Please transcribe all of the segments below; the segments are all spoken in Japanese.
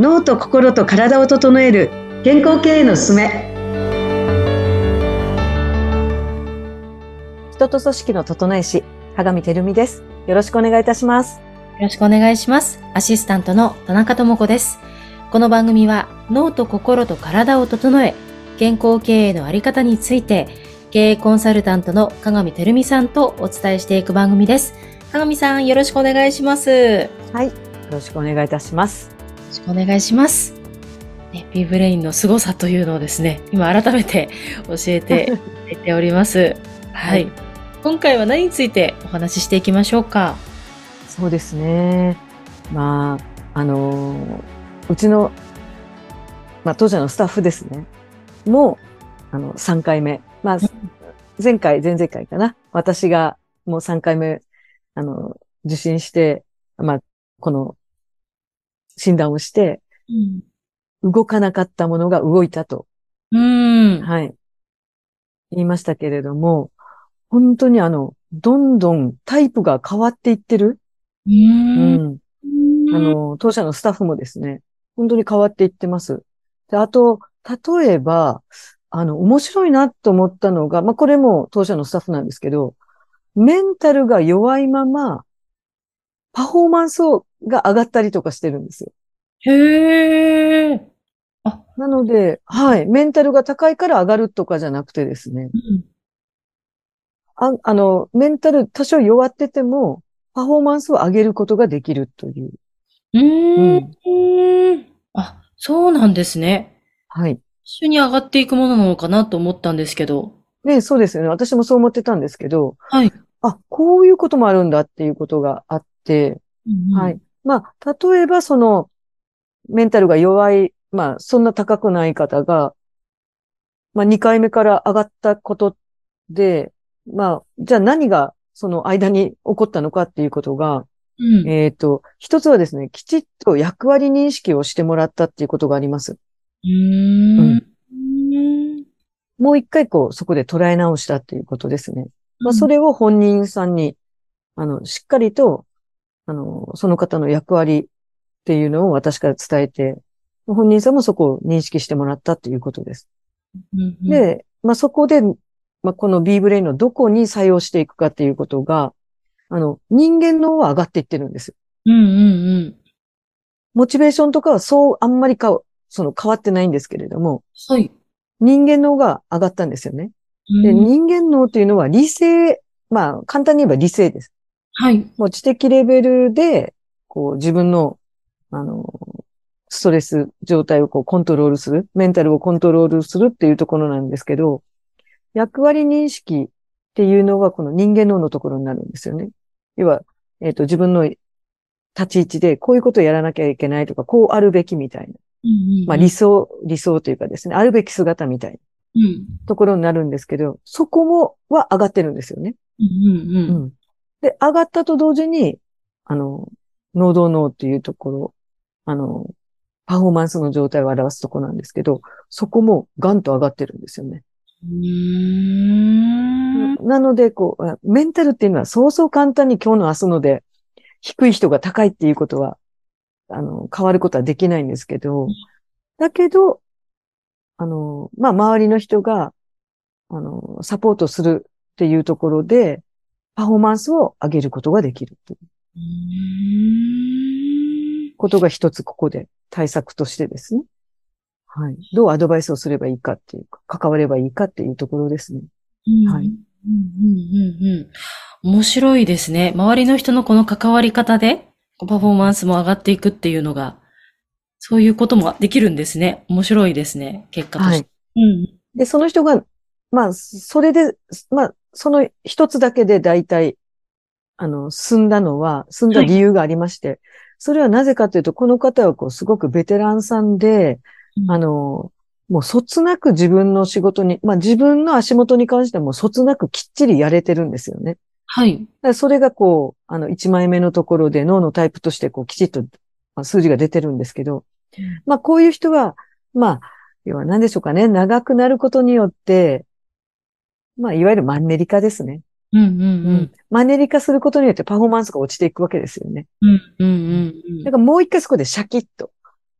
脳と心と体を整える健康経営のすすめ。人と組織の整え師鏡てるみです。よろしくお願いいたします。よろしくお願いします。アシスタントの田中智子です。この番組は脳と心と体を整え健康経営のあり方について経営コンサルタントの鏡てるみさんとお伝えしていく番組です。鏡さんよろしくお願いします。はいよろしくお願いいたします。よろしくお願いします。ね、ビーブレインの凄さというのをですね、今改めて教えて いただいております。はい、はい。今回は何についてお話ししていきましょうか？そうですね。まあ、あのうちの、まあ、当社のスタッフですね。もう、あの、3回目。まあ、前回、前々回かな。私がもう3回目、あの、受診して、まあ、この診断をして、うん、動かなかったものが動いたと。うん。はい。言いましたけれども、本当にあの、どんどんタイプが変わっていってる。うん。あの、当社のスタッフもですね、本当に変わっていってます。で、あと、例えば、あの、面白いなと思ったのが、まあ、これも当社のスタッフなんですけど、メンタルが弱いまま、パフォーマンスをが上がったりとかしてるんですよ。へー。あ、なので、はい。メンタルが高いから上がるとかじゃなくてですね。うん、ああの、メンタル多少弱ってても、パフォーマンスを上げることができるという。うーん。ん、あ、そうなんですね。はい。一緒に上がっていくものなのかなと思ったんですけど。ね、そうですよね。私もそう思ってたんですけど。はい。あ、こういうこともあるんだっていうことがあって、うん、はい。まあ、例えばその、メンタルが弱い、まあ、そんな高くない方が、まあ、2回目から上がったことで、まあ、じゃあ何がその間に起こったのかっていうことが、うん、えっ、ー、と、一つはですね、きちっと役割認識をしてもらったっていうことがあります。うん、もう一回こう、そこで捉え直したっていうことですね。まあ、それを本人さんに、あの、しっかりとあの、その方の役割っていうのを私から伝えて、本人さんもそこを認識してもらったっていうことです。うんうん、で、まあ、そこで、まあ、この B ブレインのどこに採用していくかっていうことが、あの、人間の方は上がっていってるんです。うんうんうん。モチベーションとかはそうあんまりか、その変わってないんですけれども、はい。人間の方が上がったんですよね。で、人間脳っていうのは理性、まあ、簡単に言えば理性です。はい。もう知的レベルで、こう自分の、あの、ストレス状態をこうコントロールする、メンタルをコントロールするっていうところなんですけど、役割認識っていうのはこの人間脳のところになるんですよね。要は、えっ、ー、と、自分の立ち位置でこういうことをやらなきゃいけないとか、こうあるべきみたいな。うんうんうん、まあ理想、理想というかですね、あるべき姿みたいなところになるんですけど、そこもは上がってるんですよね。うんうんうん、で、上がったと同時に、あの、能動脳っていうところ、あの、パフォーマンスの状態を表すところなんですけど、そこもガンと上がってるんですよね。なので、こう、メンタルっていうのはそうそう簡単に今日の明日ので低い人が高いっていうことは、あの、変わることはできないんですけど、だけど、あの、まあ、周りの人が、あの、サポートするっていうところで、パフォーマンスを上げることができるということが一つここで対策としてですね。はい。どうアドバイスをすればいいかっていうか、関わればいいかっていうところですね。はい。うんうんうんうん、面白いですね。周りの人のこの関わり方で、パフォーマンスも上がっていくっていうのが、そういうこともできるんですね。面白いですね。結果として。はい。うん。で、その人が、まあ、それで、まあ、その一つだけで大体、あの、進んだのは、進んだ理由がありまして、はい、それはなぜかというと、この方はこう、すごくベテランさんで、うん、あの、もうそつなく自分の仕事に、まあ自分の足元に関してもそつなくきっちりやれてるんですよね。はい。それがこう、あの、1枚目のところで脳のタイプとしてこう、きちっと数字が出てるんですけど、うん、まあこういう人は、まあ、要は何でしょうかね、長くなることによって、まあ、いわゆるマンネリ化ですね。うんうんうん。マンネリ化することによってパフォーマンスが落ちていくわけですよね。うんうんうん、だからもう一回そこでシャキッと、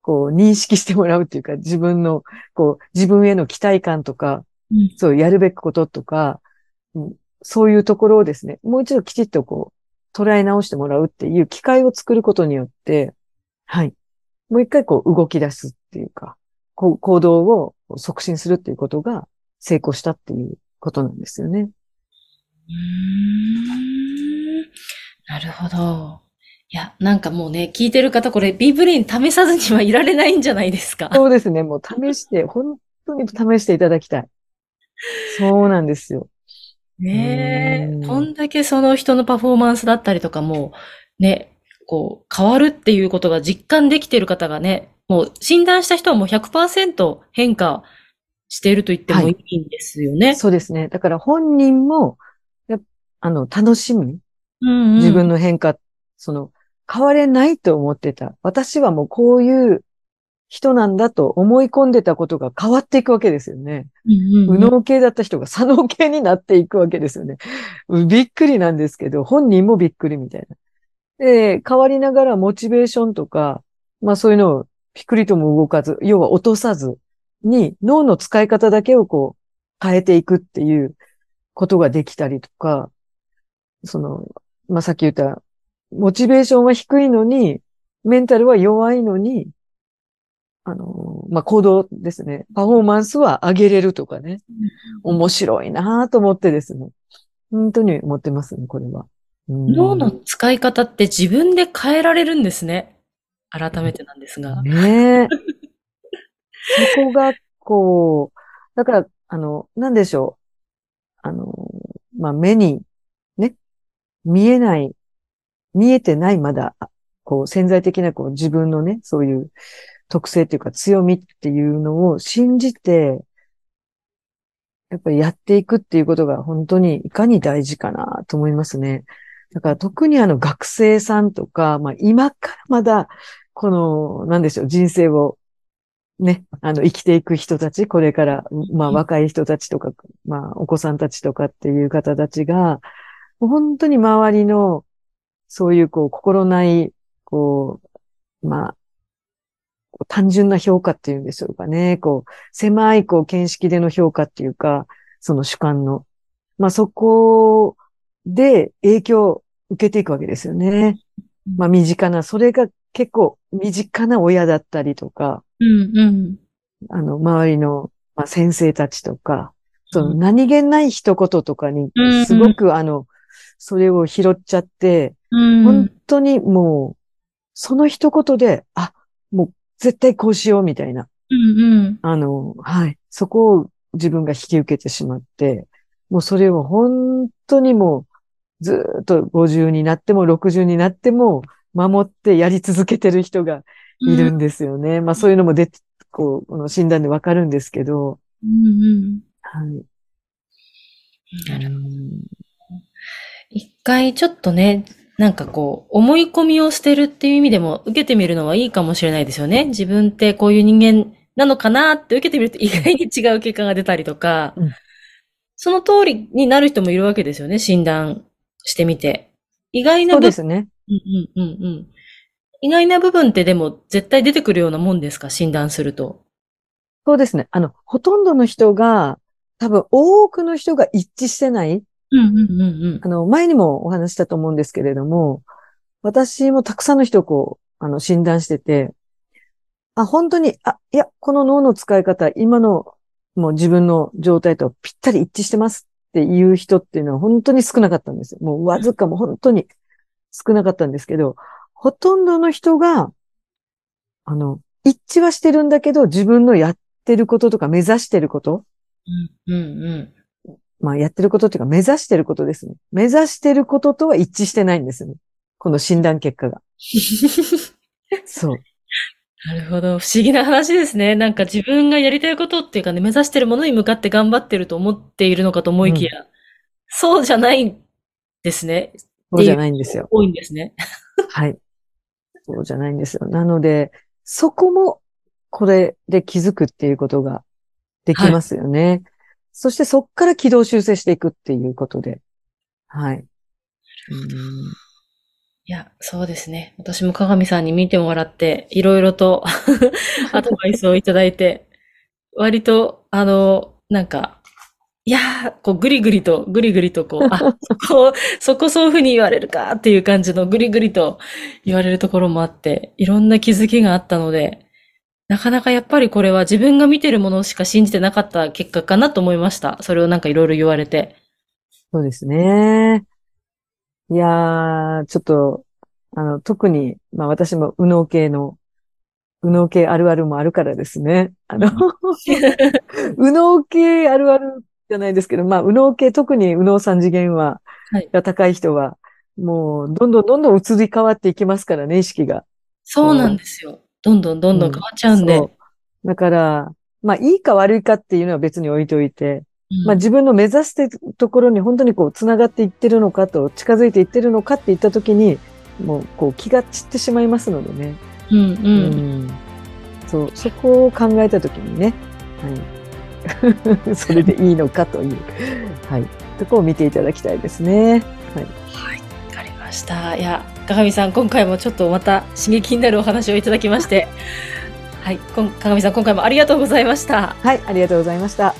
こう、認識してもらうっていうか、自分の、こう、自分への期待感とか、うん、そう、やるべきこととか、うん、そういうところをですね、もう一度きちっとこう、捉え直してもらうっていう機会を作ることによって、はい。もう一回こう、動き出すっていうか、こう行動を促進するっていうことが成功したっていうことなんですよね。うん。なるほど。いや、なんかもうね、聞いてる方、これ、ビーブレイン試さずにはいられないんじゃないですか。そうですね。もう試して、本当に試していただきたい。そうなんですよ。ねえ、こんだけその人のパフォーマンスだったりとかも、ね、こう、変わるっていうことが実感できている方がね、もう診断した人はもう100%変化していると言ってもいいんですよね。はい、そうですね。だから本人も、あの、楽しみ、うんうん、自分の変化、その、変われないと思ってた。私はもうこういう人なんだと思い込んでたことが変わっていくわけですよね。うんうん、右脳系だった人が左脳系になっていくわけですよね。びっくりなんですけど、本人もびっくりみたいな。で、変わりながらモチベーションとか、まあそういうのをピクリとも動かず、要は落とさずに脳の使い方だけをこう変えていくっていうことができたりとか、その、まあさっき言ったモチベーションは低いのに、メンタルは弱いのに、あの、まあ、行動ですね。パフォーマンスは上げれるとかね。面白いなと思ってですね。本当に思ってますね、これは。脳の使い方って自分で変えられるんですね。改めてなんですが。ねそそこが、こう、だから、あの、なんでしょう。あの、まあ、目に、ね、見えない見えてないまだ、こう潜在的なこう自分のね、そういう特性っていうか強みっていうのを信じて、やっぱりやっていくっていうことが本当にいかに大事かなと思いますね。だから特にあの学生さんとか、まあ今からまだこの、なんでしょう、人生をね、あの生きていく人たち、これから、まあ若い人たちとか、まあお子さんたちとかっていう方たちが、本当に周りのそういうこう、心ない、こう、まあ、単純な評価っていうんでしょうかね。こう、狭い、こう、見識での評価っていうか、その主観の。まあ、そこで影響を受けていくわけですよね。まあ、身近な、それが結構身近な親だったりとか、うんうん、あの、周りの、まあ、先生たちとか、その何気ない一言とかに、すごく、あの、それを拾っちゃって、本当にもう、その一言で、あ、もう絶対こうしようみたいな。うんうん、あの、はい。そこを自分が引き受けてしまって、もうそれを本当にもう、ずっと50になっても60になっても、守ってやり続けてる人がいるんですよね。うん、まあそういうのも出て、こう、この診断でわかるんですけど。うんうん、はい。なるほど。一回ちょっとね、なんかこう、思い込みを捨てるっていう意味でも受けてみるのはいいかもしれないですよね。自分ってこういう人間なのかなって受けてみると意外に違う結果が出たりとか、うん、その通りになる人もいるわけですよね、診断してみて。意外な部分。そうですね。うんうんうんうん。意外な部分ってでも絶対出てくるようなもんですか、診断すると。そうですね。あの、ほとんどの人が、多分多くの人が一致してないあの、前にもお話したと思うんですけれども、私もたくさんの人をこう、あの、診断してて、あ、本当に、あ、いや、この脳の使い方、今のもう自分の状態とぴったり一致してますっていう人っていうのは本当に少なかったんですよ。もうわずかも本当に少なかったんですけど、ほとんどの人が、あの、一致はしてるんだけど、自分のやってることとか目指してること、うんうんうん、まあやってることっていうか目指してることですね。目指してることとは一致してないんですね。この診断結果が。そう。なるほど。不思議な話ですね。なんか自分がやりたいことっていうかね、目指してるものに向かって頑張ってると思っているのかと思いきや、うん、そうじゃないですね。そうじゃないんですよ。多いんですね。はい。そうじゃないんですよ。なので、そこもこれで気づくっていうことができますよね。はいそしてそこから軌道修正していくっていうことで。はい。いや、そうですね。私も鏡さんに見てもらって、いろいろと アドバイスをいただいて、割と、あの、なんか、いやー、こう、ぐりぐりと、ぐりぐりと、こう、あ、そこ、そこそういうふうに言われるかっていう感じのぐりぐりと言われるところもあって、いろんな気づきがあったので、なかなかやっぱりこれは自分が見てるものしか信じてなかった結果かなと思いました。それをなんかいろいろ言われて。そうですね。いやー、ちょっと、あの、特に、まあ私も右脳系の、右脳系あるあるもあるからですね。あの 右脳系あるあるじゃないですけど、まあ、右脳系、特に右脳三次元は、はい、が高い人は、もう、どんどんどんどん移り変わっていきますからね、意識が。そうなんですよ。どんどんどんどん変わっちゃうんで。うん、だから、まあ、いいか悪いかっていうのは別に置いといて、うん、まあ、自分の目指してところに本当にこう、繋がっていってるのかと、近づいていってるのかって言ったときに、もう、こう、気が散ってしまいますのでね。うん、うん、うん。そう、そこを考えたときにね、はい。それでいいのかという、はい、とこを見ていただきたいですね。はい。はい、わかりました。いや、鏡さん、今回もちょっとまた刺激になるお話をいただきまして、はい、鏡さん、今回もありがとうございました。はい、ありがとうございました。